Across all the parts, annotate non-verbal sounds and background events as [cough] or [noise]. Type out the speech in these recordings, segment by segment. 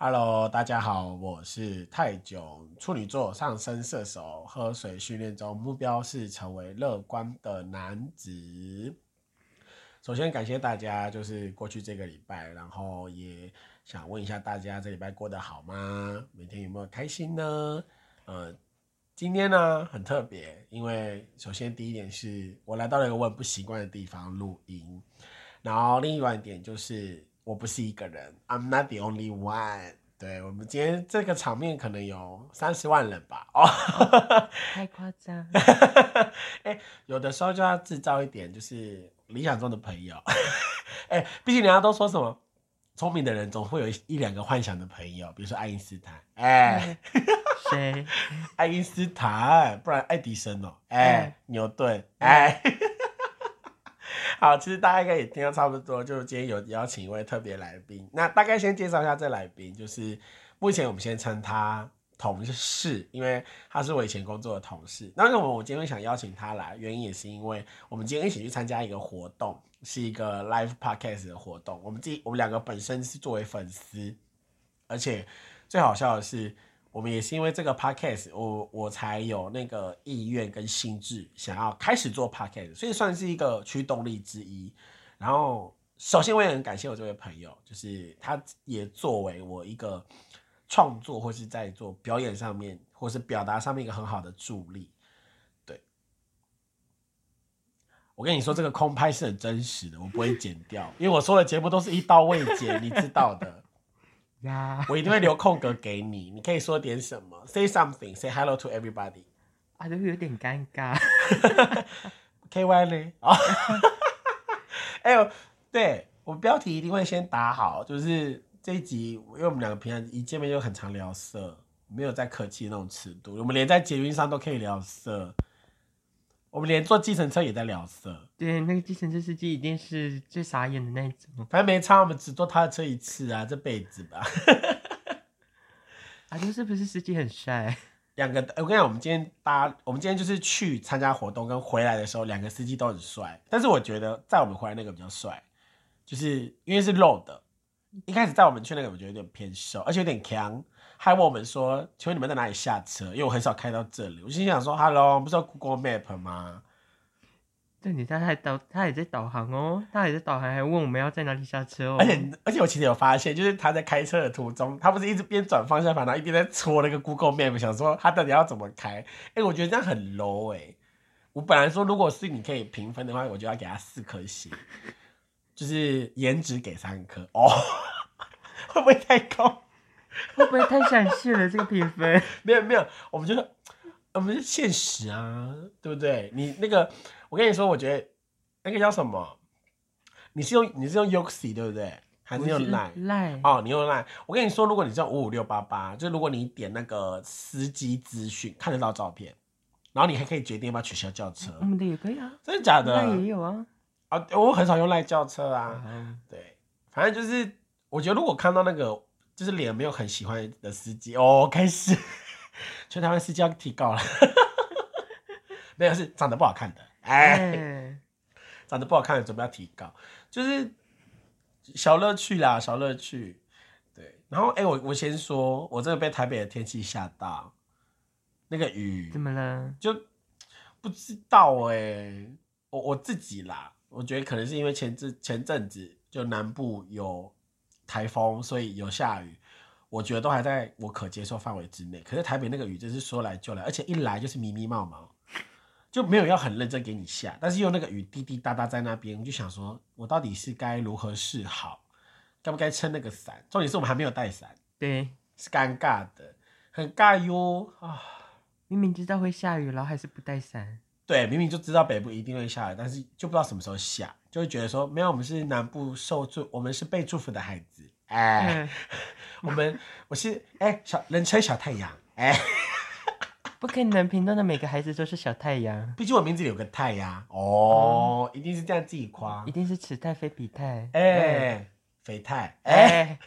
Hello，大家好，我是泰囧，处女座，上升射手，喝水训练中，目标是成为乐观的男子。首先感谢大家，就是过去这个礼拜，然后也想问一下大家，这礼拜过得好吗？每天有没有开心呢？呃，今天呢很特别，因为首先第一点是我来到了一个我很不习惯的地方录音，然后另外一点就是我不是一个人，I'm not the only one。对我们今天这个场面可能有三十万人吧，哦，[laughs] 太夸张。[laughs] 哎、有的时候就要制造一点就是理想中的朋友，[laughs] 哎、毕竟人家都说什么聪明的人总会有一一两个幻想的朋友，比如说爱因斯坦，哎、谁？爱因斯坦，不然爱迪生哦，哎、嗯。牛顿，哎，[laughs] 好，其实大家应该也听到差不多，就今天有邀请一位特别来宾，那大概先介绍一下这来宾，就是目前我们先称他同事，因为他是我以前工作的同事。那为什么我今天会想邀请他来？原因也是因为我们今天一起去参加一个活动，是一个 live podcast 的活动。我们自己我们两个本身是作为粉丝，而且最好笑的是，我们也是因为这个 podcast，我我才有那个意愿跟心智想要开始做 podcast，所以算是一个驱动力之一。然后，首先我也很感谢我这位朋友，就是他也作为我一个创作或是在做表演上面，或是表达上面一个很好的助力。对，我跟你说，这个空拍是很真实的，我不会剪掉，因为我说的节目都是一刀未剪，你知道的。呀，[laughs] 我一定会留空格给你，你可以说点什么，say something，say hello to everybody。[laughs] 啊，都有点尴尬。[laughs] K Y 呢？哦，哎呦，对我标题一定会先打好，就是这一集，因为我们两个平常一见面就很常聊色，没有在客气的那种尺度，我们连在捷运上都可以聊色，我们连坐计程车也在聊色，对，那个计程车司机一定是最傻眼的那一种。反正没差，我们只坐他的车一次啊，这辈子吧。[laughs] 啊，就是不是司机很帅？两个，我跟你讲，我们今天搭，我们今天就是去参加活动跟回来的时候，两个司机都很帅。但是我觉得在我们回来那个比较帅，就是因为是肉的。一开始在我们去那个，我觉得有点偏瘦，而且有点强，还问我们说：“请问你们在哪里下车？”因为我很少开到这里，我心想说：“Hello，不是要 Google Map 吗对，你他还导，他也在导航哦，他也在导航，还问我们要在哪里下车哦。而且而且我其实有发现，就是他在开车的途中，他不是一直边转方向盘，然后一边在戳那个 Google Map，想说他到底要怎么开。哎、我觉得这样很 low 哎、我本来说如果是你可以评分的话，我就要给他四颗星，就是颜值给三颗哦，[laughs] 会不会太高？[laughs] 会不会太闪现了这个评分？[laughs] 没有没有，我们就是我们是现实啊，对不对？你那个，我跟你说，我觉得那个叫什么？你是用你是用 Yoxi 对不对？还是用 Line？赖哦，你用 Line，我跟你说，如果你是用五五六八八，就如果你点那个司机资讯，看得到照片，然后你还可以决定要不要取消轿车，我们的也可以啊，真的假的？那也有啊。啊，我很少用 Line 叫车啊。嗯对，反正就是我觉得如果看到那个就是脸没有很喜欢的司机，哦，开始。[laughs] 全台湾司机要提高了，[laughs] 没有是长得不好看的，哎，哎，长得不好看的准备要提高，就是小乐趣啦，小乐趣。对，然后哎、我我先说，我真的被台北的天气吓到，那个雨。怎么了？就不知道哎、我我自己啦，我觉得可能是因为前阵前阵子就南部有台风，所以有下雨，我觉得都还在我可接受范围之内。可是台北那个雨真是说来就来，而且一来就是迷迷毛毛，就没有要很认真给你下，但是又那个雨滴滴答答在那边，我就想说，我到底是该如何是好，该不该撑那个伞？重点是我们还没有带伞，对，是尴尬的，很尬哟啊。明明知道会下雨，然后还是不带伞。对，明明就知道北部一定会下雨，但是就不知道什么时候下，就会觉得说，没有，我们是南部受祝，我们是被祝福的孩子，哎，嗯，[laughs] 我们我是哎小人称小太阳，哎，不可能评论的每个孩子都是小太阳，毕竟我名字里有个太呀，哦，一定是这样自己夸一，定是此太非彼太。哎，肥太，哎哎，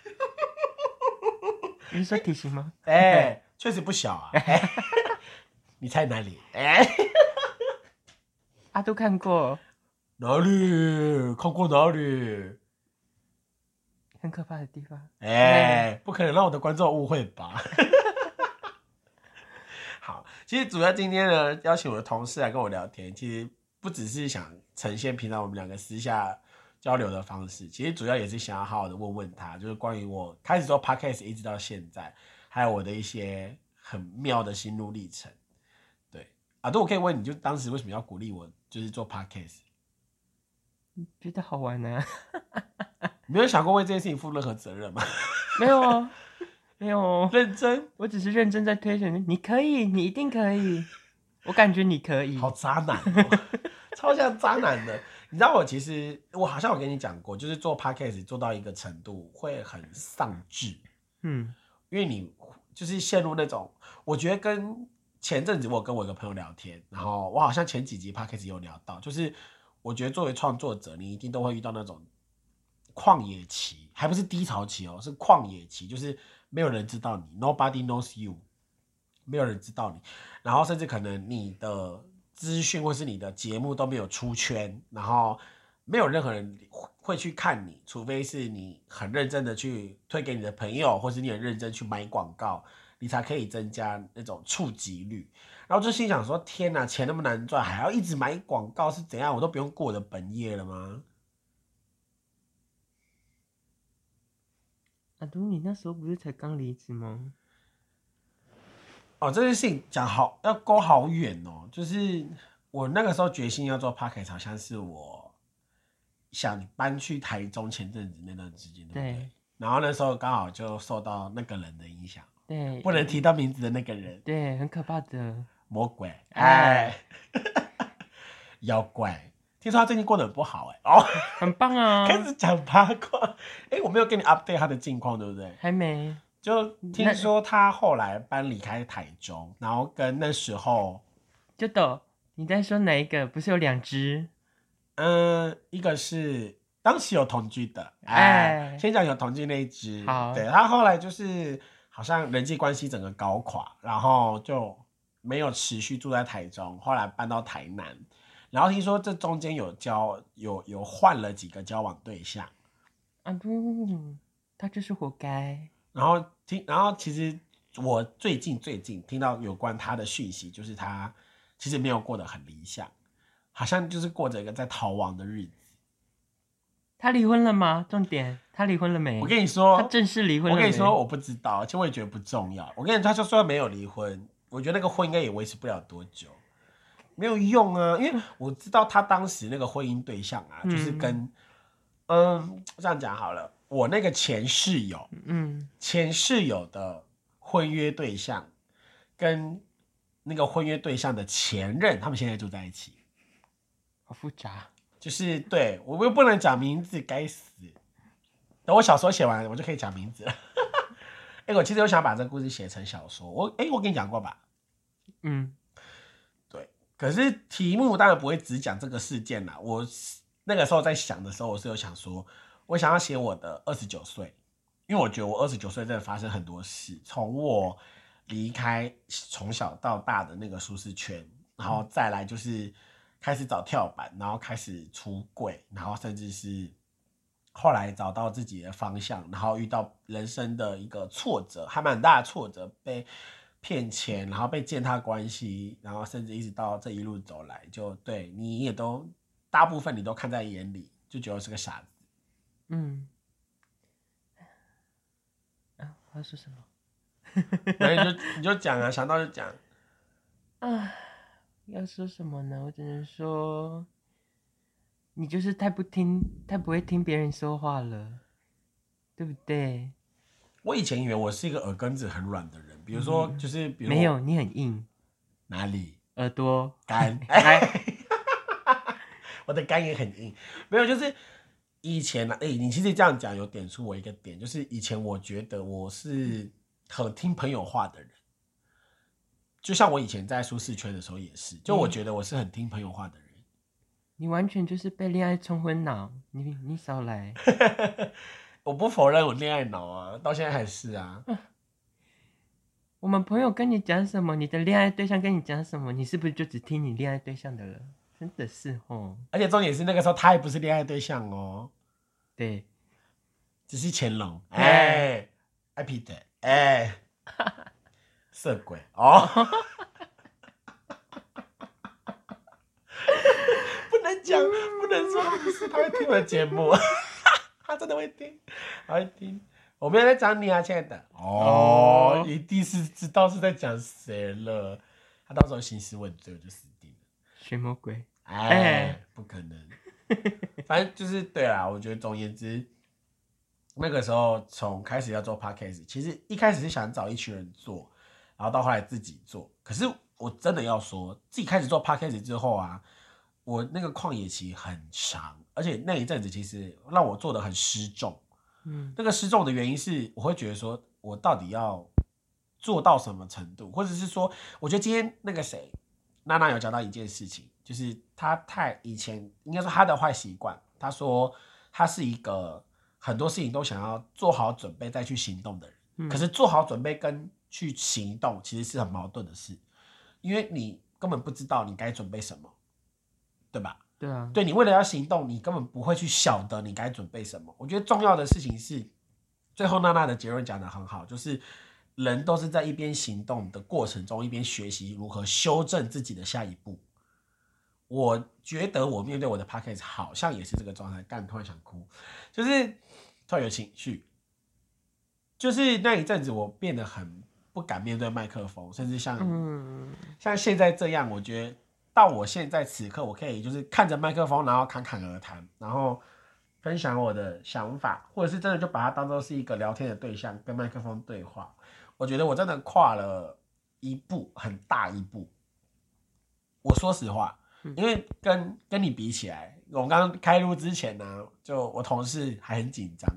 [laughs] 你是说体型吗？哎，确实不小啊，哎，[laughs] 你猜哪里？哎，阿杜看过，哪里？看过哪里？很可怕的地方。哎，不不可能让我的观众误会吧？[laughs] 好，其实主要今天呢，邀请我的同事来跟我聊天，其实不只是想呈现平常我们两个私下交流的方式，其实主要也是想要好好的问问他，就是关于我开始做 podcast 一直到现在，还有我的一些很妙的心路历程。对，啊，对，我可以问你，就当时为什么要鼓励我，就是做 podcast？觉得好玩呢、[laughs] 你没有想过为这件事情负任何责任吗？[laughs] 没有啊，没有哦，[laughs] 认真，我只是认真在推荐你，你可以，你一定可以，我感觉你可以。好渣男哦，超像渣男的。你知道我其实我好像有跟你讲过，就是做 podcast 做到一个程度会很丧志，嗯因为你就是陷入那种，我觉得跟前阵子我跟我一个朋友聊天，然后我好像前几集 podcast 有聊到，就是我觉得作为创作者，你一定都会遇到那种旷野期，还不是低潮期哦，是旷野期，就是没有人知道你，nobody knows you，没有人知道你，然后甚至可能你的资讯或是你的节目都没有出圈，然后没有任何人会去看你，除非是你很认真的去推给你的朋友，或是你很认真去买广告，你才可以增加那种触及率。然后就心想说：天哪，钱那么难赚，还要一直买广告是怎样？我都不用过我的本业了吗？阿杜，你那时候不是才刚离职吗？哦，这件事情讲好要勾好远哦。就是我那个时候决心要做 p o c k e t 好像是我想搬去台中前阵子那段时间，对不对？对然后那时候刚好就受到那个人的影响，对，不能提到名字的那个人，对，很可怕的。魔鬼，哎哎，[laughs] 妖怪。听说他最近过得很不好，哎，哦，很棒啊！[laughs] 开始讲八卦。哎，我没有跟你 update 他的近况，对不对？还没，就听说他后来搬离开台中，然后跟那时候。就抖。你在说哪一个？不是有两只？嗯，一个是当时有同居的，哎哎，先讲有同居那一只，好对他后来就是好像人际关系整个搞垮，然后就没有持续住在台中，后来搬到台南，然后听说这中间有交有有换了几个交往对象，阿杜，他就是活该。然后听，然后其实我最近最近听到有关他的讯息，就是他其实没有过得很理想，好像就是过着一个在逃亡的日子。他离婚了吗？重点，他离婚了没？我跟你说，他正式离婚了我跟你说，我不知道，其实我也觉得不重要。我跟你说，他就说没有离婚，我觉得那个婚应该也维持不了多久，没有用啊。因为我知道他当时那个婚姻对象啊，嗯就是跟，嗯，这样讲好了，我那个前室友，嗯，前室友的婚约对象，跟那个婚约对象的前任，他们现在住在一起。好复杂。就是对我又不能讲名字，该死！等我小说写完，我就可以讲名字了。[laughs] 哎、我其实有想把这个故事写成小说，我哎、我跟你讲过吧？嗯，对，可是题目当然不会只讲这个事件啦。我那个时候在想的时候，我是有想说，我想要写我的二十九岁，因为我觉得我二十九岁真的发生很多事，从我离开从小到大的那个舒适圈，然后再来就是开始找跳板，然后开始出柜，然后甚至是后来找到自己的方向，然后遇到人生的一个挫折，还蛮大的挫折，被骗钱，然后被践踏关系，然后甚至一直到这一路走来，就对你也都大部分你都看在眼里，就觉得是个傻子。嗯，啊，我要说什么？[laughs] 然后你就你就讲啊，想到就讲。啊，要说什么呢？我只能说，你就是太不听，太不会听别人说话了，对不对？我以前以为我是一个耳根子很软的人，比如说就是比如没有，你很硬，哪里？耳朵。干，哎，我的肝也很硬，没有就是以前呢，哎、你其实这样讲有点出我一个点，就是以前我觉得我是很听朋友话的人，就像我以前在舒适圈的时候也是，就我觉得我是很听朋友话的人。你完全就是被恋爱冲昏脑，你你少来。[laughs] 我不否认我恋爱脑啊，到现在还是啊。[laughs] 我们朋友跟你讲什么，你的恋爱对象跟你讲什么，你是不是就只听你恋爱对象的了？真的是哦，而且重点是那个时候他也不是恋爱对象哦，对，只是乾隆。哎、爱劈腿，哎，[laughs] 色鬼哦，[laughs] 不能讲，不能说他不是，他会听我的节目，[laughs] 他真的会听，他会听。我没有在讲你啊，亲爱的。哦，一定是知道是在讲谁了。他到时候兴师问罪，我就死定了。什么鬼？哎，不可能。反正就是对啦，我觉得总言之，那个时候从开始要做 podcast，其实一开始是想找一群人做，然后到后来自己做。可是我真的要说，自己开始做 podcast 之后啊，我那个旷野期很长，而且那一阵子其实让我做的很失重。嗯，那个失重的原因是，我会觉得说我到底要做到什么程度，或者是说，我觉得今天那个谁，娜娜有讲到一件事情。就是她太以前应该说她的坏习惯。她说她是一个很多事情都想要做好准备再去行动的人。可是做好准备跟去行动其实是很矛盾的事，因为你根本不知道你该准备什么，对吧？对啊。对你为了要行动，你根本不会去晓得你该准备什么。我觉得重要的事情是，最后娜娜的结论讲的很好，就是人都是在一边行动的过程中，一边学习如何修正自己的下一步。我觉得我面对我的 p a c k a g e 好像也是这个状态，但突然想哭，就是突然有情绪，就是那一阵子我变得很不敢面对麦克风，甚至像像现在这样，我觉得到我现在此刻，我可以就是看着麦克风，然后侃侃而谈，然后分享我的想法，或者是真的就把它当做是一个聊天的对象，跟麦克风对话。我觉得我真的跨了一步，很大一步。我说实话。因为跟跟你比起来，我刚刚开录之前呢，就我同事还很紧张，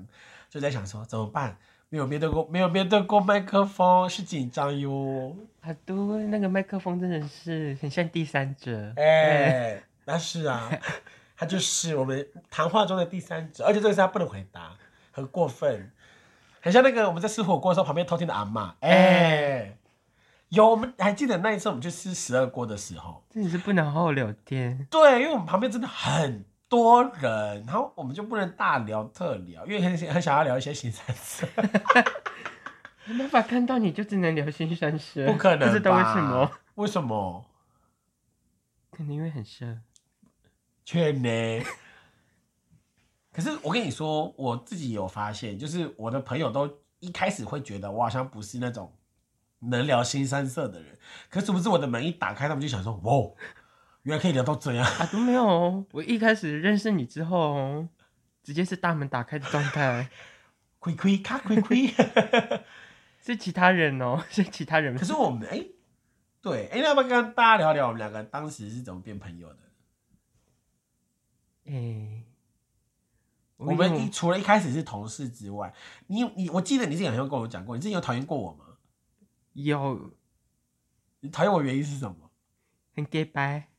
就在想说怎么办？没有面对过，没有面对过麦克风，是紧张哟。啊，对，那个麦克风真的是很像第三者。哎，那是啊，[laughs] 他就是我们谈话中的第三者，而且这个是他不能回答，很过分，很像那个我们在吃火锅的时候旁边偷听的阿妈。哎。有，我们还记得那一次我们去吃十二锅的时候，真的是不能好好聊天。对，因为我们旁边真的很多人，然后我们就不能大聊特聊，因为很很想要聊一些新三色。没办法看到你就只能聊新三色，不可能不知道为什么？为什么？肯定因为很色。确呢。可是我跟你说，我自己有发现，就是我的朋友都一开始会觉得我好像不是那种。能聊新三色的人，可是不是我的门一打开，他们就想说：“哇，原来可以聊到这样。”啊，都没有。我一开始认识你之后，直接是大门打开的状态。亏亏卡亏亏，[laughs] 是其他人哦，是其他人。可是我们哎，对，哎，要不要跟大家聊聊我们两个当时是怎么变朋友的？哎，我们一除了一开始是同事之外，你你，我记得你之前好像跟我讲过，你之前有讨厌过我吗？有，你讨厌我原因是什么？很 gay 白？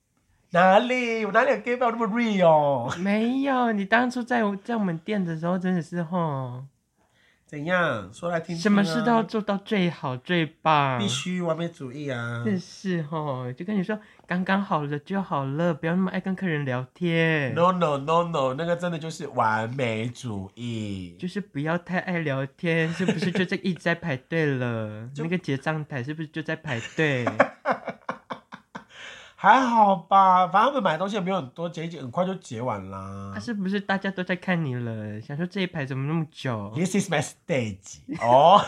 哪里？我哪里有 gay 白？那么 real？没有，你当初在在我们店的时候，真的是吼。怎样说来听？什么事都要做到最好最棒，必须完美主义啊！真是吼，就跟你说，刚刚好了就好了，不要那么爱跟客人聊天。No no no no，那个真的就是完美主义，就是不要太爱聊天，是不是就在一直在排队了？[laughs] 那个结账台是不是就在排队？[laughs] [laughs] 还好吧，反正他们买东西也没有很多，结一结很快就结完啦。他是不是大家都在看你了？想说这一排怎么那么久？This is my stage。[laughs] 哦，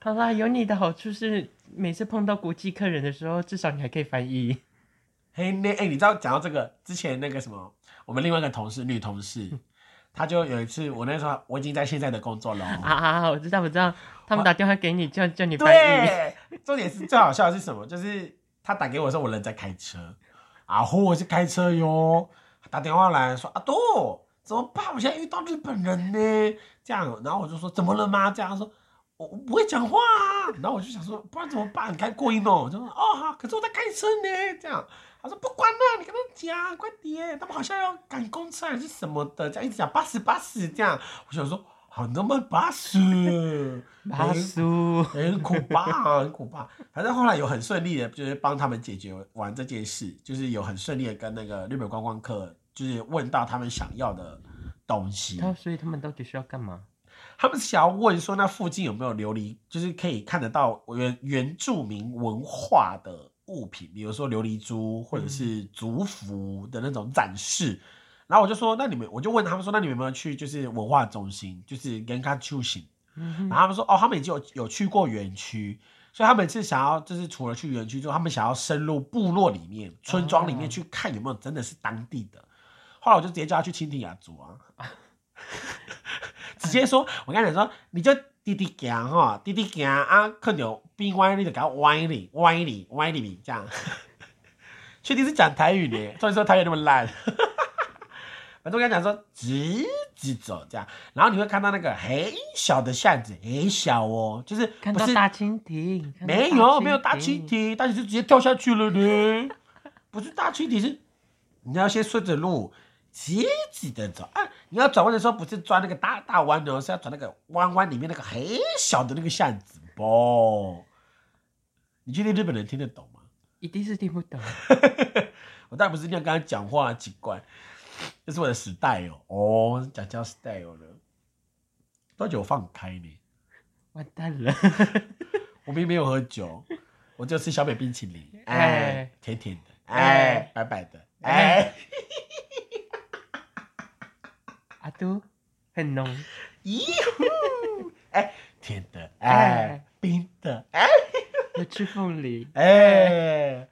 好啦，有你的好处是，每次碰到国际客人的时候，至少你还可以翻译。嘿，那哎，你知道讲到这个之前那个什么，我们另外一个同事，女同事，她就有一次，我那时候我已经在现在的工作了。[laughs] 啊啊，我知道，我知道，他们打电话给你，叫叫你翻译。对，重点是最好笑的是什么？就是。他打给我的时候，我人在开车，啊呼，我是开车哟。打电话来说：“阿杜，怎么办？我现在遇到日本人呢。”这样，然后我就说：“怎么了吗？”这样说：“我我不会讲话。”。然后我就想说：“不然怎么办？你开过音哦。”我就说：“哦好，可是我在开车呢。”这样，他说：“不管了，你跟他讲，快点，他们好像要赶公车还是什么的，这样一直讲八十八十这样。”我想说。好那么巴适，[laughs] 巴适，很苦吧，很苦吧。反正后来有很顺利的，就是帮他们解决完这件事，就是有很顺利的跟那个日本观光客，就是问到他们想要的东西。他所以他们到底是要干嘛？他们想要问说那附近有没有琉璃，就是可以看得到原原住民文化的物品，比如说琉璃珠或者是族服的那种展示。然后我就说，那你们，我就问他们说，那你们有没有去就是文化中心，就是跟他出行？嗯然后他们说，哦，他们已经有有去过园区，所以他们是想要，就是除了去园区之后，他们想要深入部落里面、村庄里面哦去看有没有真的是当地的。后来我就直接叫他去蜻蜓雅族啊，[laughs] 直接说，我跟他讲说，你就滴滴行哈，滴滴行啊，看到边歪你就给他歪你歪你歪你这样。[laughs] 确定是讲台语的，所以说台语那么烂。我跟他讲说，直直走这样，然后你会看到那个很小的巷子，很小哦，就是不是看到大蜻蜓，没有没有大蜻，蜓，大蜻蜓直接掉下去了呢。[laughs] 不是大蜻蜓，是你要先顺着路直直的走啊。你要转弯的时候，不是转那个大大弯的哦，是要转那个弯弯里面那个很小的那个巷子不。你确定日本人听得懂吗？一定是听不懂。[laughs] 我当然不是这样跟他讲话，奇怪，这是我的 style 哦，讲叫 style 了。多久放开呢？完蛋了，[laughs] 我并没有喝酒，我就吃小美冰淇淋，哎哎，甜甜的，哎哎，白白的，哎，阿都很浓，[laughs] 咦呼，哎，甜的，哎哎，冰的，哎，有吃凤梨，哎，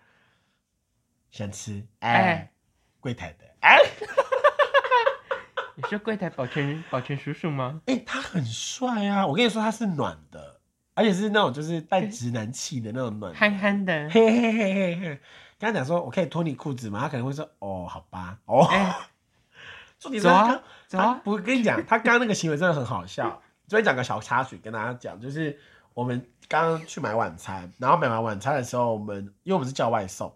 想吃，哎哎，柜台的，哎，你说柜台保全保全叔叔吗？哎，他很帅啊！我跟你说，他是暖的，而且是那种就是带直男气的那种暖的，憨憨的，嘿嘿嘿嘿嘿。跟他讲说，我可以脱你裤子吗？他可能会说，哦，好吧，哦。哎，重点是走走啊，我跟你讲，他刚刚那个行为真的很好笑。这边讲个小插曲跟大家讲，就是我们刚刚去买晚餐，然后买完晚餐的时候，我们因为我们是叫外送，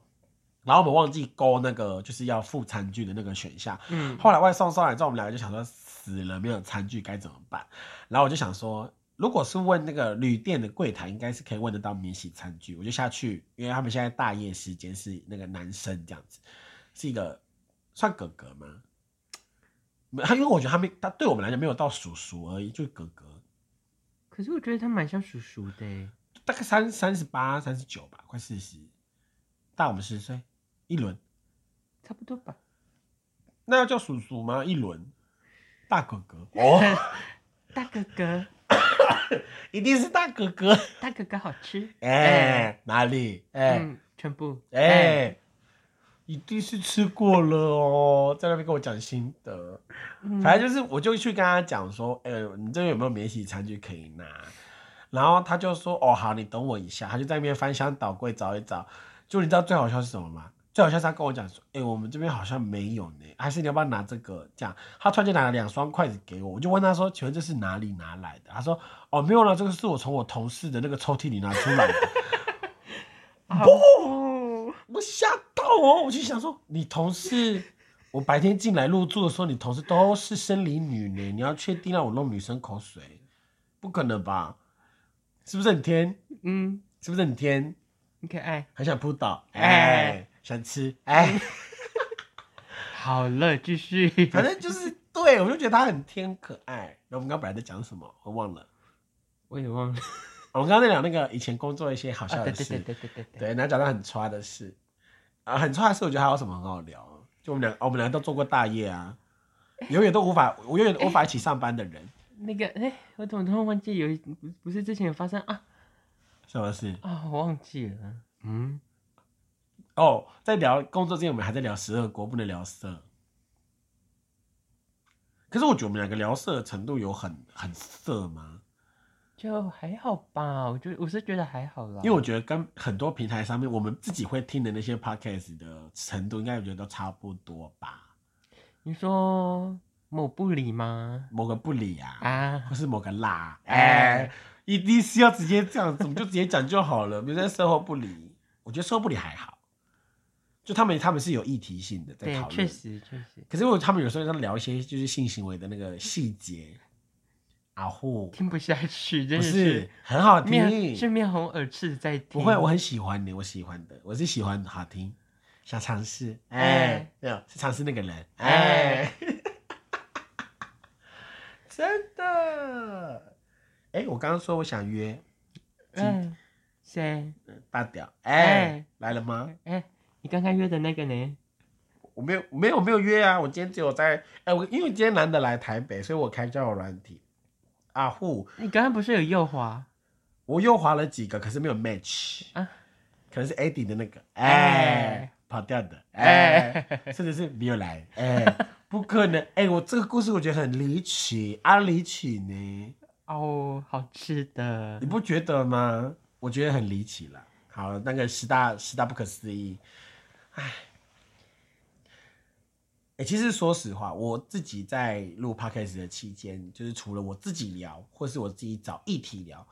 然后我们忘记勾那个就是要付餐具的那个选项。嗯，后来外送上来之后，我们两个就想说死了没有餐具该怎么办？然后我就想说，如果是问那个旅店的柜台，应该是可以问得到免洗餐具。我就下去，因为他们现在大夜时间是那个男生这样子，是一个算哥哥吗？没他因为我觉得他没他对我们来讲没有到叔叔而已，就是哥哥，可是我觉得他蛮像叔叔的欸，大概三三十八、三十九吧，快四十，大我们十岁，一轮。差不多吧。那要叫叔叔吗？一轮，大哥哥哦，[laughs] 大哥哥，[coughs] 一定是大哥哥。大哥哥好吃，哎、哪里？哎、嗯，全部，哎、一定是吃过了哦，在那边跟我讲心得。嗯反正就是，我就去跟他讲说，哎、你这边有没有免洗餐具可以拿？然后他就说，哦，好，你等我一下。他就在那边翻箱倒柜找一找。就你知道最好笑是什么吗？最好像他跟我讲说，哎、我们这边好像没有呢，还是你要不要拿这个？这样，他突然间拿了两双筷子给我，我就问他说，请问这是哪里拿来的？他说，哦，没有了，这个是我从我同事的那个抽屉里拿出来的。[laughs] 不，我吓到哦！我就想说，你同事，我白天进来入住的时候，你同事都是生理女呢，你要确定让我弄女生口水，不可能吧？是不是很天？嗯，是不是很天？很可爱。很想扑倒，哎、哎想吃，哎，[laughs] 好了，继续。反正就是对我就觉得他很天可爱。那我们刚刚本来在讲什么？我忘了。我也忘了。[laughs] 我们刚刚在讲那个以前工作一些好笑啊，的事，对对对对对对对。对，然后讲到很差的事，啊，很差的事，我觉得还有什么很好聊？就我们俩，我们俩都做过大业啊，永远都无法，我 [laughs] 永远无法一起上班的人，那个，哎、我怎么突然忘记有不是之前有发生啊什么事？啊，我忘记了。嗯，哦，在聊工作之前，我们还在聊十二国，不能聊色。可是我觉得我们两个聊色的程度有很很色吗？就还好吧，我觉得我是觉得还好啦。因为我觉得跟很多平台上面我们自己会听的那些 podcast 的程度，应该我觉得都差不多吧。你说某不理吗？某个不理啊，啊，或是某个辣，哎、哎一定是要直接这样子，我们就直接讲就好了。比如在售后不理，我觉得售后不理还好，就他们他们是有议题性的在对讨，论。确实确实可是我他们有时候在聊一些就是性行为的那个细节，啊呼，听不下去，真的不是很好面听，是面红耳赤在听。不会，我很喜欢你，我喜欢的，我是喜欢好听，想尝试，哎哎，没有是尝试那个人，哎哎，[laughs] 真的。哎、我刚刚说我想约嗯，谁？大屌，哎、哎来了吗？哎，你刚刚约的那个呢？我没有没有没有约啊，我今天只有在哎、我因为今天难得来台北，所以我开交友软体。啊呼，你刚刚不是有右滑？我右滑了几个，可是没有 match 啊可能是 Eddie 的那个，哎、哎跑掉的，哎、哎，甚至是没有来，哎、[laughs] 不可能，哎、我这个故事我觉得很离奇，啊离奇呢，哦，好吃的你。不觉得吗？我觉得很离奇了。好，那个十大十大不可思议，哎，哎、其实说实话，我自己在录 podcast 的期间，就是除了我自己聊，或是我自己找议题聊，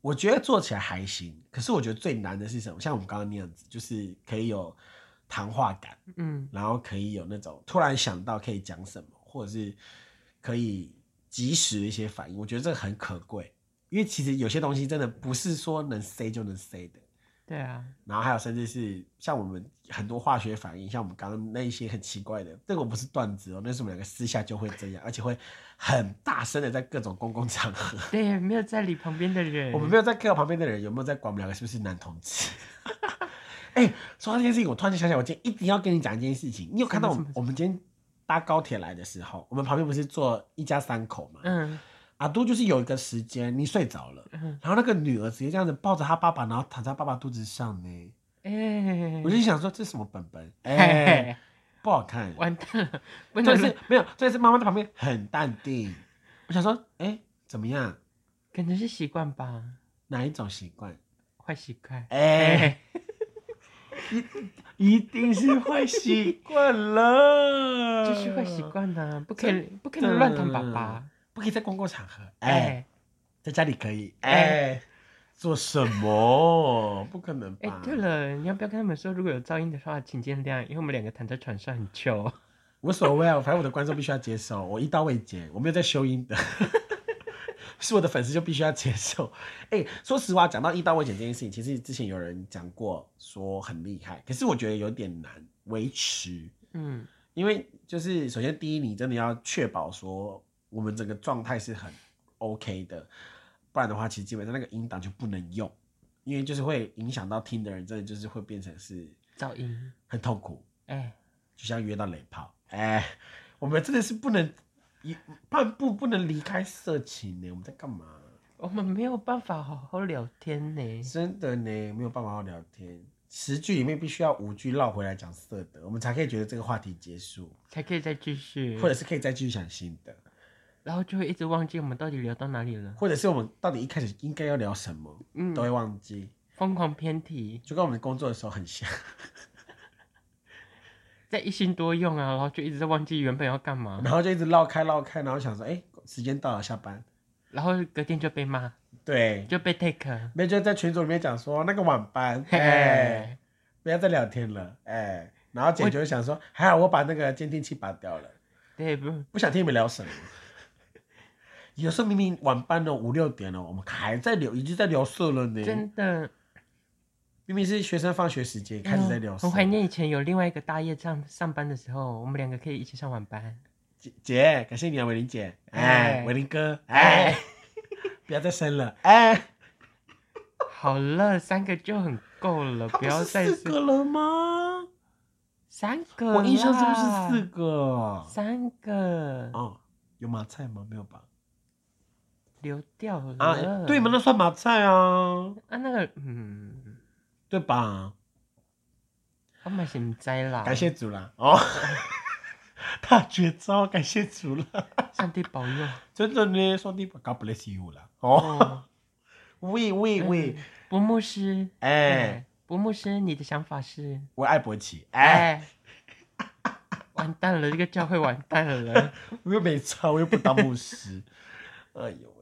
我觉得做起来还行。可是我觉得最难的是什么？像我们刚刚那样子，就是可以有谈话感，嗯，然后可以有那种突然想到可以讲什么，或者是可以及时的一些反应。我觉得这个很可贵，因为其实有些东西真的不是说能 say 就能 say 的。对啊，然后还有甚至是像我们很多化学反应，像我们刚刚那一些很奇怪的，这个不是段子哦，那是我们两个私下就会这样，而且会很大声的在各种公共场合。对，没有在理旁边的人。我们没有在 care 旁边的人有没有在管我们两个是不是男同志。[laughs] 哎、说到这件事情，我突然间想起来，我今天一定要跟你讲一件事情。你有看到我们我们今天搭高铁来的时候，我们旁边不是坐一家三口嘛？嗯阿都就是有一个时间你睡着了，嗯，然后那个女儿直接这样子抱着她爸爸，然后躺在爸爸肚子上呢。哎，我就想说这是什么本本？哎、不好看。完蛋了，不这能是没有，这是妈妈在旁边很淡定。我想说，哎、怎么样？可能是习惯吧，哪一种习惯？坏习惯。哎、一一定是坏习惯了，[laughs] 就是坏习，惯呐，不可以不可能乱躺爸爸。不可以在公共场合。哎、哎在家里可以。哎、哎做什么？不可能吧？哎，对了，你要不要跟他们说，如果有噪音的话，请见谅，因为我们两个躺在床上很糗。无所谓啊，反正我的观众必须要接受，我一刀未剪，我没有在修音的，[laughs] 是我的粉丝就必须要接受。哎、说实话，讲到一刀未剪这件事情，其实之前有人讲过说很厉害，可是我觉得有点难维持，嗯，因为就是首先第一，你真的要确保说我们整个状态是很 OK 的，不然的话，其实基本上那个音档就不能用，因为就是会影响到听的人，真的就是会变成是噪音。很痛苦。哎，就像约到雷炮，哎、我们真的是不能一半步不能离开色情呢。我们在干嘛？我们没有办法好好聊天呢。真的呢，没有办法好好聊天。十句里面必须要五句绕回来讲色的，我们才可以觉得这个话题结束，才可以再继续，或者是可以再继续想新的，然后就会一直忘记我们到底聊到哪里了。或者是我们到底一开始应该要聊什么，嗯都，会忘记，疯狂偏题，就跟我们工作的时候很像。[laughs] 在一心多用啊，然后就一直在忘记原本要干嘛，然后就一直绕开绕开，然后想说，哎、时间到了，下班。然后隔天就被骂，对，就被 take。没就在群组里面讲说那个晚班，[laughs] 哎、嘿，不要再聊天了，哎、然后姐就会想说，还好我把那个监听器拔掉了，对不？不想听你们聊什么。有时候明明晚班了五六点了，我们还在聊，已经在聊色了呢。真的明明是学生放学时间，开始在聊色。我怀念以前有另外一个大夜上上班的时候，我们两个可以一起上晚班。姐姐，感谢你啊，伟林姐，哎，哎伟林哥，哎，[laughs] 不要再生了，哎，好了，三个就很够了，不要再四个了吗？三个。我印象中是四，个。三个哦，有马菜吗？没有吧？流掉了啊，对嘛，那算马菜啊，啊，那个嗯，对吧？我们是唔知啦。感谢主啦！哦，[laughs] 大绝招，感谢主了，上帝保佑。真的呢，上帝 God bless you 啦！哦，哦，[laughs] 喂喂喂嗯，博牧师，哎，哎，博牧师，你的想法是？我爱博奇，哎，哎，[laughs] 完蛋了，这个教会完蛋了。我又没差，我又不当牧师，哎呦喂！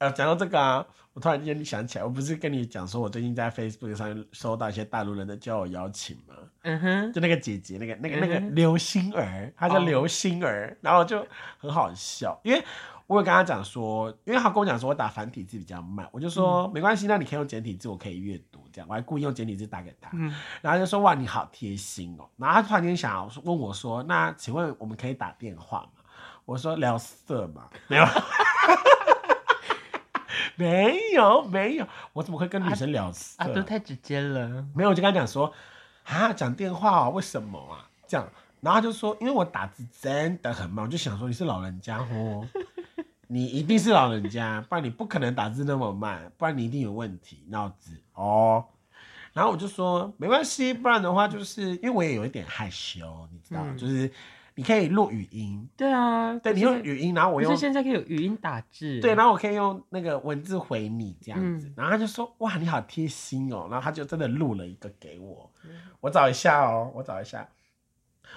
呃，讲到这个啊，我突然间想起来，我不是跟你讲说，我最近在 Facebook 上收到一些大陆人的交友邀请吗？嗯哼，就那个姐姐，那个那个那个刘星儿，她叫哦。刘星儿，然后就很好笑，因为我有跟她讲说，因为她跟我讲说我打繁体字比较慢，我就说、嗯。没关系，那你可以用简体字，我可以阅读这样，我还故意用简体字打给她，嗯，然后就说哇你好贴心哦，然后她突然间想要问我说，那请问我们可以打电话吗？我说聊色嘛，没有，没有没有，我怎么会跟女生聊色？啊，都太直接了。没有，我就跟他讲说，啊，讲电话、哦、为什么啊？这样，然后他就说，因为我打字真的很慢，我就想说你是老人家哦，[laughs] 你一定是老人家，不然你不可能打字那么慢，不然你一定有问题，脑子哦。然后我就说没关系，不然的话就是因为我也有一点害羞，你知道，嗯就是你可以录语音，对啊，对你用语音，然后我用现在可以有语音打字，对，然后我可以用那个文字回你这样子，嗯。然后他就说哇你好贴心哦，然后他就真的录了一个给我，我找一下哦，我找一下。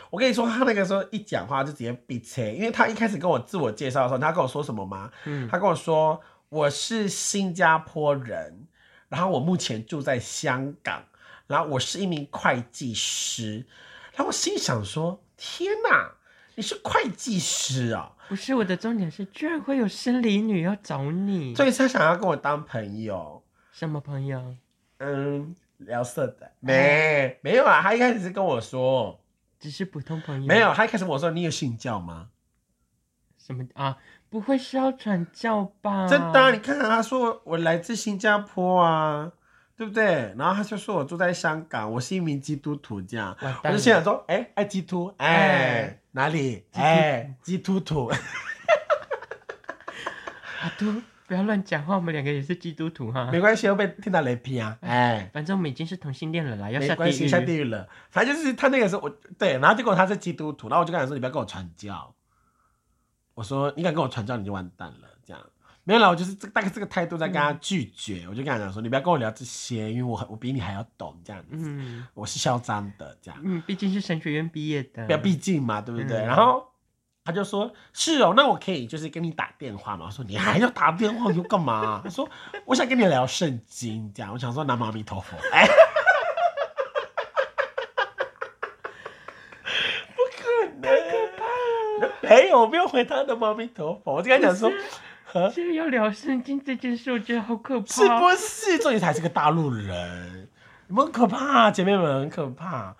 我跟你说，他那个时候一讲话就直接闭切，因为他一开始跟我自我介绍的时候，他跟我说什么吗？嗯，他跟我说我是新加坡人，然后我目前住在香港，然后我是一名会计师，然后我心想说天哪，你是会计师啊、不是我的重点是，居然会有生理女要找你，所以他想要跟我当朋友。什么朋友？嗯，聊色的没没有啊？他一开始是跟我说只是普通朋友？没有，他一开始跟我说你有信教吗？什么啊？不会是要传教吧？真的啊、你看他说我来自新加坡啊，对不对？然后他就说我住在香港，我是一名基督徒，这样我就心想说，哎、爱基督，哎、哎哪里？哎，基督徒，[laughs] 阿，都不要乱讲话，我们两个也是基督徒哈。没关系，会被听到雷劈啊，哎。反正我们已经是同性恋了啦，要下地狱。下地狱了。反正就是他那个时候，我对，然后结果他是基督徒，然后我就跟他说：“你不要跟我传教。”我说：“你敢跟我传教，你就完蛋了。”没有啦，我就是这大概这个态度在跟他拒绝。我就跟他讲说：“你不要跟我聊这些，因为我很我比你还要懂这样子，嗯我是嚣张的这样，嗯，毕竟是神学院毕业的。不要毕竟嘛，对不对？”嗯然后他就说：“是哦，那我可以就是跟你打电话嘛。”我说：“你还要打电话，你又干嘛？” [laughs] 他说：“我想跟你聊圣经。”这样，我想说南无阿弥陀佛。哎。[laughs] 不可能，[laughs] 没有，我没有回他的阿弥陀佛，我就跟他讲说，呵这个要聊圣经这件事，我觉得好可怕。是不是？重点是还是个大陆人，你们很可怕，姐妹们很可怕。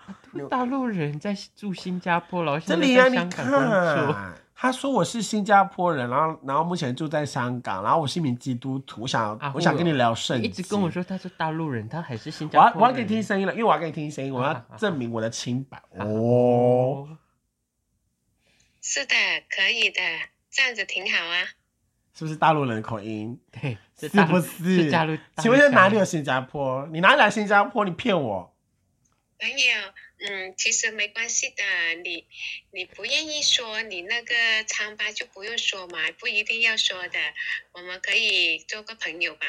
大陆人在住新加坡，然后这现在里啊，你在香港工作。看，他说我是新加坡人，然后然后目前住在香港，然后我是一名基督徒，我想、啊我想跟你聊圣经，一直跟我说他是大陆人，他还是新加坡人。要我要给你听声音了，因为我要给你听声音，我要证明我的清白哦。哦，是的，可以的，这样子挺好啊。是不是大陆人的口音？对，是是不是？是大陆。请问一下哪里有新加坡？你哪里来新加坡？你骗我！朋友，嗯，其实没关系的，你你不愿意说，你那个疮疤就不用说嘛，不一定要说的，我们可以做个朋友吧。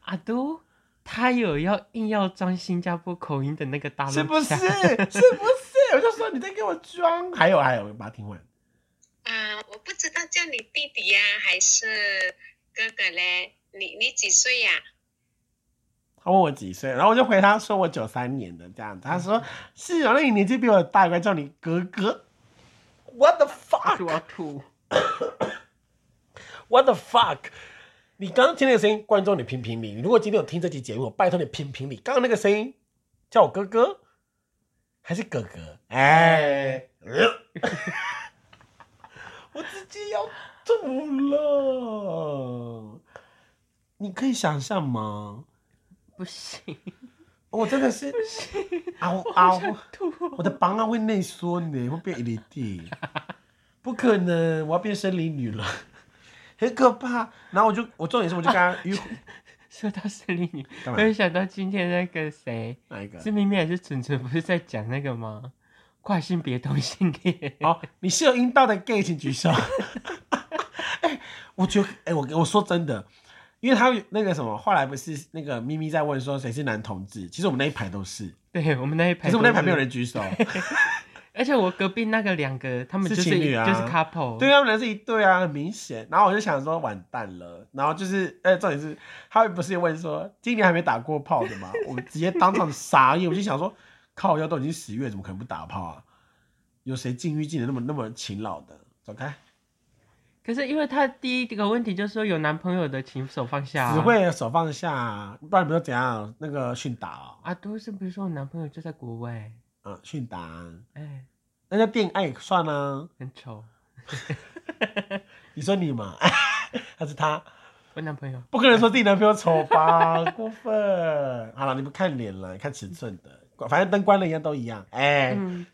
阿都，他有要硬要装新加坡口音的那个大陆是不是？是不是？我就说你在给我装。还有还有，我把它听完。知道叫你弟弟呀、还是哥哥嘞？你你几岁呀、他问我几岁，然后我就回他说我九三年的这样子。他说是啊，那你年纪比我大，应该叫你哥哥。What the fuck? 我吐。[laughs] What the fuck? 你刚刚听那个声音，观众你评评理。你如果今天有听这期节目，我拜托你评评理。刚刚那个声音叫我哥哥还是哥哥？哎，我直接要吐了。你可以想象吗？不行，我真的是嗷好嗷想，吐。我的膀胱会内缩呢，会变一粒地，不可能，我要变森林女了，[laughs] 很可怕。然后我就，我重点是，我就跟他约说到森林女，干嘛我就想到今天那个谁，哪一个？是明明还是纯纯，不是在讲那个吗？跨性别同性恋。好，你是有阴道的 gay，请举手。[laughs] 哎、我觉得，哎、我我说真的，因为他有那个什么，后来不是那个咪咪在问说谁是男同志，其实我们那一排都是，对我们那一排，可是我们那一排没有。人举手。[laughs] 而且我隔壁那个两个，他们是就是情侣啊就是 couple。对，他们俩是一对啊，很明显。然后我就想说，完蛋了。然后就是，哎、重点是，他不是问说，今年还没打过炮的吗？我直接当场傻眼，我就想说，靠，腰都已经十月，怎么可能不打炮啊？有谁禁欲禁的那么那么勤劳的？走开，可是因为他第一个问题就是说有男朋友的请手放下、啊。只会手放下，不然你们说怎样？那个训打哦，啊，都是不是说我男朋友就在国外？嗯，训打，哎，那叫恋爱也算啊。很丑。[laughs] 你说你嘛？[laughs] 还是他？我男朋友。不可能说自己男朋友丑吧？过分。好了，你不看脸了，看尺寸的，反正灯关了一样都一样。哎、嗯，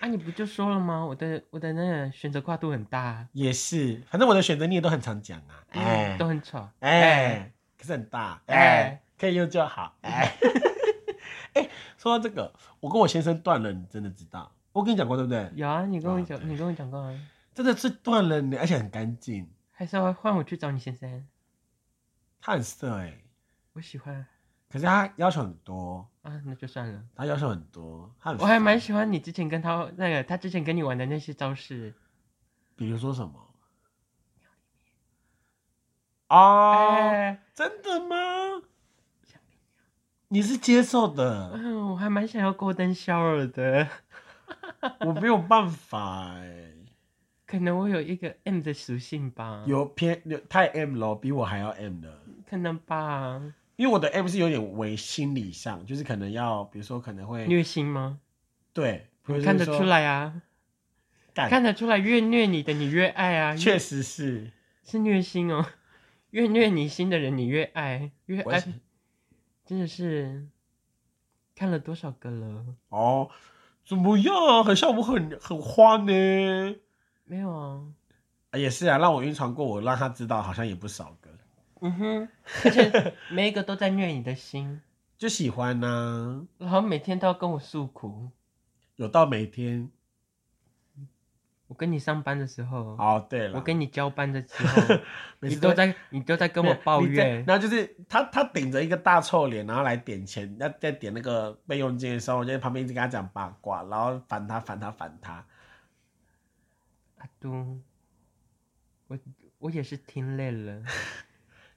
啊，你不就说了吗？我的我的那个选择跨度很大，也是，反正我的选择你也都很常讲啊。哎、嗯，都很丑。哎、可是很大，哎、哎可以用就好，哎、[laughs] 哎、说到这个，我跟我先生断了，你真的知道？我跟你讲过对不对？有啊，你跟我讲，你跟我讲过啊。真的是断了你，而且很干净，还是要换我去找你先生？他很色哎、我喜欢可是他要求很多，啊，那就算了。他要求很多，他很我还蛮喜欢你之前跟他那个，他之前跟你玩的那些招式。比如说什么？哦，哎，真的吗？你是接受的，嗯，我还蛮想要 Golden Shower 的，[laughs] 我没有办法哎、可能我有一个 M 的属性吧。有偏有太 M 了，比我还要 M 的。可能吧？因为我的 M 是有点为心理上，就是可能要，比如说可能会虐心吗？对，看得出，来啊，看得出来，越虐你的你越爱啊，确越实是，是虐心哦。[laughs] 越虐你心的人，你越爱，越爱，真的是看了多少个了？哦，怎么样？很像我很很花呢。没有啊，啊也是啊，让我晕船过，我让他知道，好像也不少个，嗯哼，[laughs] 而且每一个都在虐你的心，就喜欢呐、然后每天都要跟我诉苦。有到每天。我跟你上班的时候，哦，对了，我跟你交班的时候，[laughs] 每次你都在你都在跟我抱你在怨，然后就是他他顶着一个大臭脸，然后来点钱，要在点那个备用金的时候，我就在旁边一直跟他讲八卦，然后烦他烦他烦他。阿都，我我也是听累了，[laughs]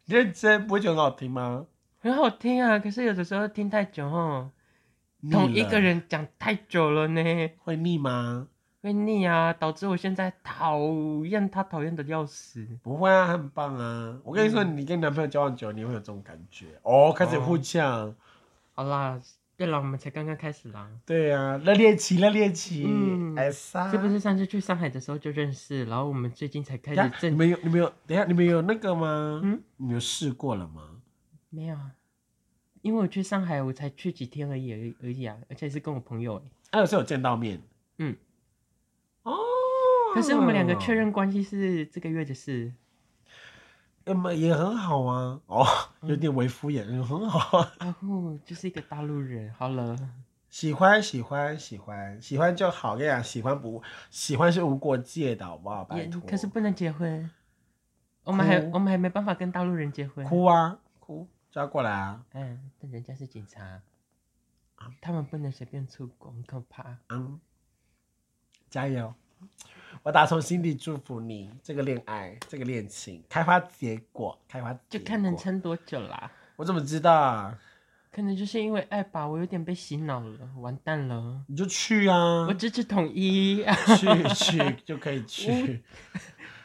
认真不会觉得很好听吗？很好听啊，可是有的时候听太久哦，腻同一了个人讲太久了呢，会腻吗？会腻啊，导致我现在讨厌他，讨厌的要死。不会啊，很棒啊！我跟你说，嗯你跟男朋友交往久，你会有这种感觉哦，开始互呛。好啦，对了，我们才刚刚开始啦，对啊，热恋期，热恋期，嗯哎呀，这不是上次去上海的时候就认识，然后我们最近才开始？正你们有你们有等一下你们有那个吗？嗯，你们有试过了吗？没有啊？因为我去上海，我才去几天而已而已啊，而且是跟我朋友欸还有是有见到面，嗯，哦，可是我们两个确，认关系是这个月的事。那么也很好啊，哦，有点为敷衍，嗯，很好啊，然 [laughs] 后就是一个大陆人，好了，喜欢喜欢喜欢喜欢就好，跟你讲，喜欢不喜欢是无国界的，好不好？拜托，可是不能结婚，我们还我们还没办法跟大陆人结婚。哭啊哭，叫他过来啊，嗯，但人家是警察，他们不能随便出国，很可怕。嗯，加油！我打从心底祝福你这个恋爱，这个恋情开花结果，开花结就看能果撑多久啦。我怎么知道啊？可能就是因为爱吧，我有点被洗脑了，完蛋了。你就去啊我，支持统一，去 [laughs] 去就可以去。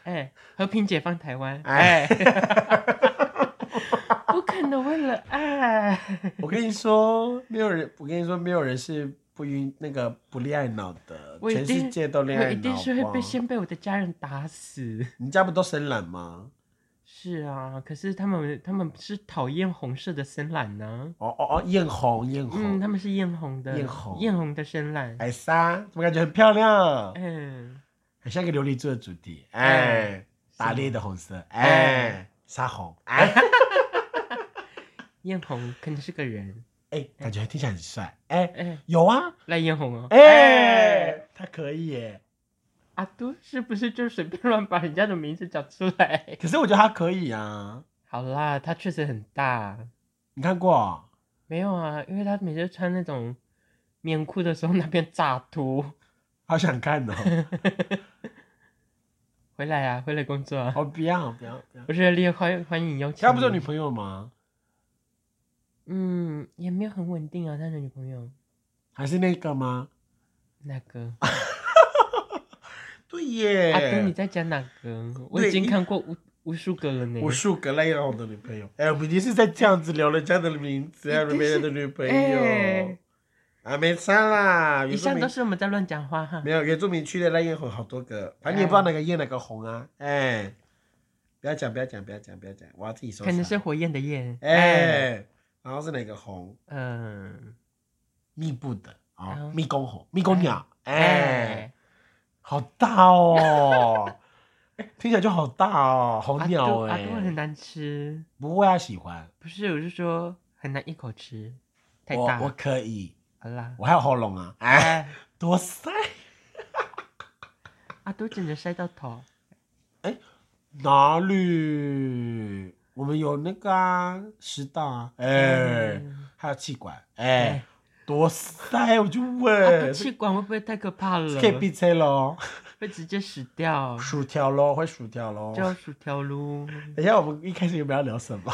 哎，和平解放台湾，哎哎，[laughs] 不可能为了爱。我跟你说，没有人，我跟你说，没有人是不晕那个不恋爱脑的，全世界都恋爱脑。一定是会被先被我的家人打死。[laughs] 你家不都深蓝吗？是啊，可是他们他们是讨厌红色的深蓝呢、哦哦哦，艳红艳嗯，红，他们是艳红的，艳红艳红的深蓝。艾莎，怎么感觉很漂亮？嗯，很像一个琉璃珠的主题，哎哎，打猎的红色，哎，沙红，哎 [laughs] 艳红肯定是个人。哎，感觉听起来很帅，哎，哎，有啊，赖艳红哦。哎，他可以耶，阿都是不是就随便乱把人家的名字讲出来？可是我觉得他可以啊，好啦，他确实很大。你看过？没有啊，因为他每次穿那种棉裤的时候，那边炸秃。好想看哦，[laughs] 回来啊，回来工作啊！哦，不要不要不要，我是烈欢欢迎邀请。他不是有女？朋友吗？嗯，也没有很稳定啊，他的女朋友还是那个吗？那个。[laughs] 对耶，阿东，你在讲哪个？我已经看过无无数个了呢。无数个赖红的女朋友，哎，我们一定是在这样子聊人家的名字，还有别人的女朋友哎。啊，没差啦，以上都是我们在乱讲话哈没。有原住民区的蓝眼红好多个，反正你也不知道哪个艳哪个红啊，哎，不要讲不要讲不要讲不要讲，我要自己收藏。可能是火焰的焰。哎，然后是哪个红？嗯，密布的啊，嗯密公红，密公鸟，哎。哎，，好大哦，哎 [laughs] 听起来就好大哦，好阿鸟哎杜阿杜，很难吃，不会啊，喜欢，不是，我是说很难一口吃，太大。我我可以，好啦，我还有喉咙啊，哎，哎，多塞。阿杜整个塞到头。哪里？我们有那个啊，食道啊，哎、嗯还有气管，哎、哎多塞！我就问，气管会不会太可怕了？可以闭嘴喽，会直接死掉，薯条喽，会薯条喽。就要薯条咯。等一下，我们一开始有没有要聊什么？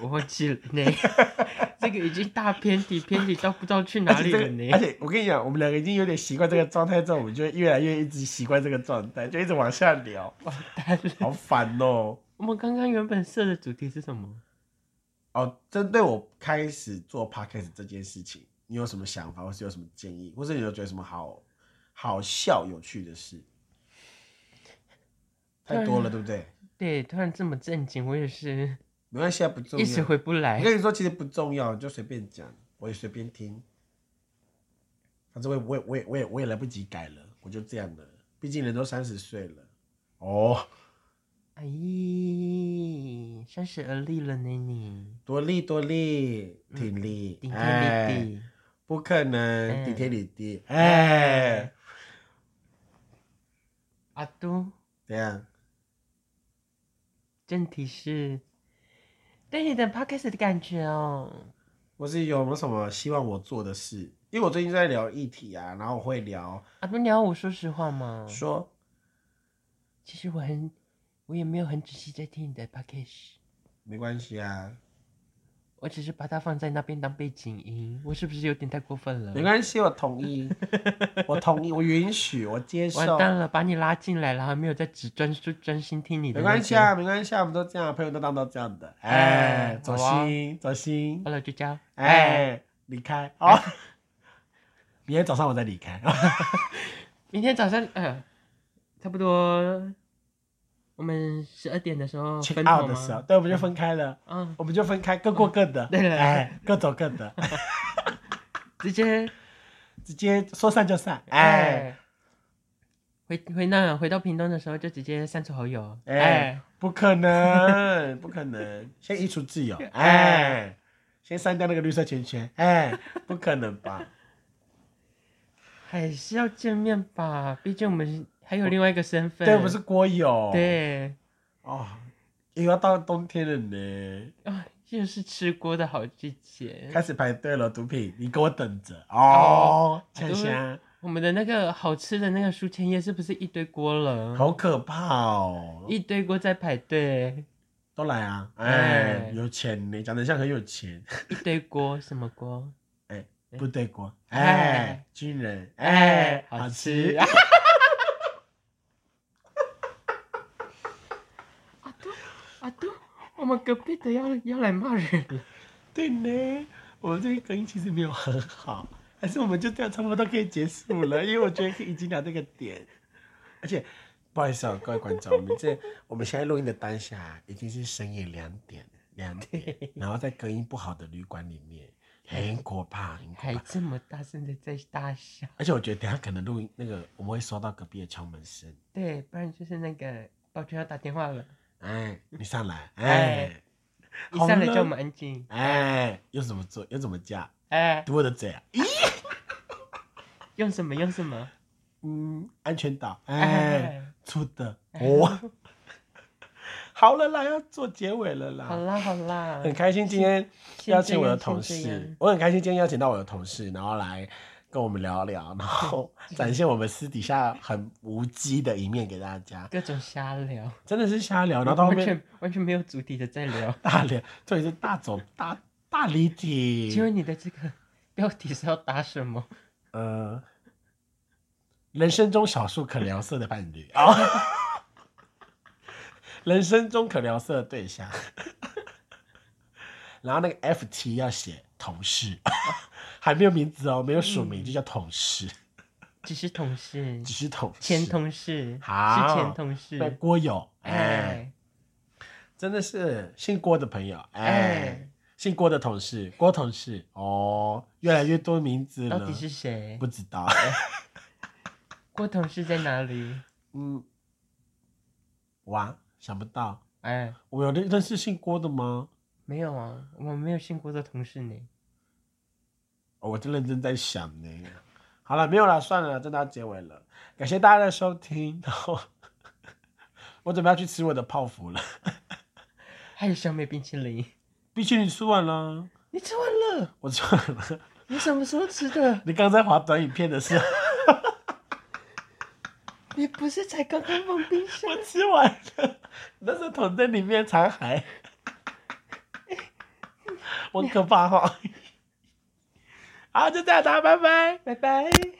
我忘记了呢，[laughs] 这个已经大偏题，偏题到不知道去哪里了呢而且我跟你讲，我们两个已经有点习惯这个状态之后，我们就会越来越一直习惯这个状态，就一直往下聊，完蛋了，好烦哦。我们刚刚原本设的主题是什么？哦，针对我开始做 podcast 这件事情，你有什么想法，或是有什么建议，或是你有觉得什么好好笑、有趣的事？太多了，对不对？对，突然这么正经，我也是没关系啊，不重要一时。回不来我。跟你说，其实不重要，就随便讲，我也随便听。反正我也我也我也我也我也来不及改了，我就这样了。毕竟人都三十岁了。哦，哎，三十而立了呢你，多立多立，挺立，顶天哎立地。不可能，哎顶天立地，哎，阿都，怎样？正题是对你的 podcast 的感觉哦。我是有没有什么希望我做的事？因为我最近在聊议题啊，然后我会聊阿都，你要我说实话吗？说，其实我很，我也没有很仔细在听你的 package 没关系啊，我只是把它放在那边当背景音，我是不是有点太过分了？没关系，我同意，[laughs] 我同意，我允许，我接受，完蛋了，把你拉进来了，还没有在只专注专心听你的、没关系啊，。没关系啊，我们都这样，朋友都当都这样的，哎，走好啊心，走心好，了，就这样。哎，离开哦，明天早上我再离开，[laughs] 明天早上，呃，差不多我们十二点的时候分头的时候，对，我们就分开了，嗯，我们就分开，各过各的，[laughs] 对对哎，各走各的，[laughs] 直接。直接说散就散，哎。哎，回回那回到屏东的时候就直接删除好友。哎哎，不可能，[laughs] 不可能！先移除自由，哎，先删掉那个绿色圈圈，哎，不可能吧？还是要见面吧，毕竟我们还有另外一个身份。对，不是锅友，，对。哦，又要到冬天了呢，啊，又是吃锅的好季节。开始排队了，毒品，你给我等着。哦，香香，我们的那个好吃的那个书签叶是不是一堆锅了？好可怕哦！一堆锅在排队，都来啊，哎哎，有钱呢，讲得像很有钱，一堆锅，什么锅？哎，部队锅，哎。哎，军人，哎好吃吃。阿杜，阿杜，我们隔壁的要要来骂人了。对呢，我们这个隔音其实没有很好，还是我们就这样差不多可以结束了，因为我觉得已经聊这个点，而且不好意思啊、各位观众，我们这我们现在录音的当下已经是深夜两点，两点，然后在隔音不好的旅馆里面，很可怕，很可怕。还这么大声的在大笑，而且我觉得等下可能录音那个我们会收到隔壁的敲门声，对，不然就是那个保全要打电话了，哎，你上来，哎哎，一上来叫我们安静，哎，又怎么做，又怎么叫，哎，堵我的嘴啊，咦？用什么用什么，嗯，安全岛，哎。哎，出的。哦。好了啦，要做结尾了啦。好啦好啦，很开心今天邀请我的同事，我很开心今天邀请到我的同事，然后来跟我们聊聊，然 [laughs] 后展现我们私底下很无稽的一面给大家。各种瞎聊，真的是瞎聊，然后到后面完全完全没有主题的在聊。[laughs] 大聊，这里是大走大大离题。请问你的这个标题是要打什么？呃，人生中少数可聊色的伴侣啊，[laughs] 人生中可聊色的对象，然后那个 F T 要写同事，还没有名字哦，没有署名，嗯。就叫同事，只是同事，只是同事。前同事，好。是前同事，对郭友，哎，哎。真的是姓郭的朋友，哎。哎，，姓郭的同事，郭同事，哦，越来越多名字了，到底是谁？不？知道，[laughs] 郭同事在哪里？嗯，哇，想不到，哎，我有认认识姓郭的吗？没有啊，我没有姓郭的同事呢。哦我就认真在想呢。好了，没有了，算了，真的要结尾了。感谢大家的收听，然后我准备要去吃我的泡芙了。[laughs] 还有小美冰淇淋，冰淇淋吃完了，你吃完了？我吃完了。[laughs] 你什么时候吃的？你刚在滑短影片的时候，[laughs] 你不是才刚刚放冰箱？我吃完了，那时候桶在里面残骸，我很可怕哈。好，就这样，大家拜拜。拜拜。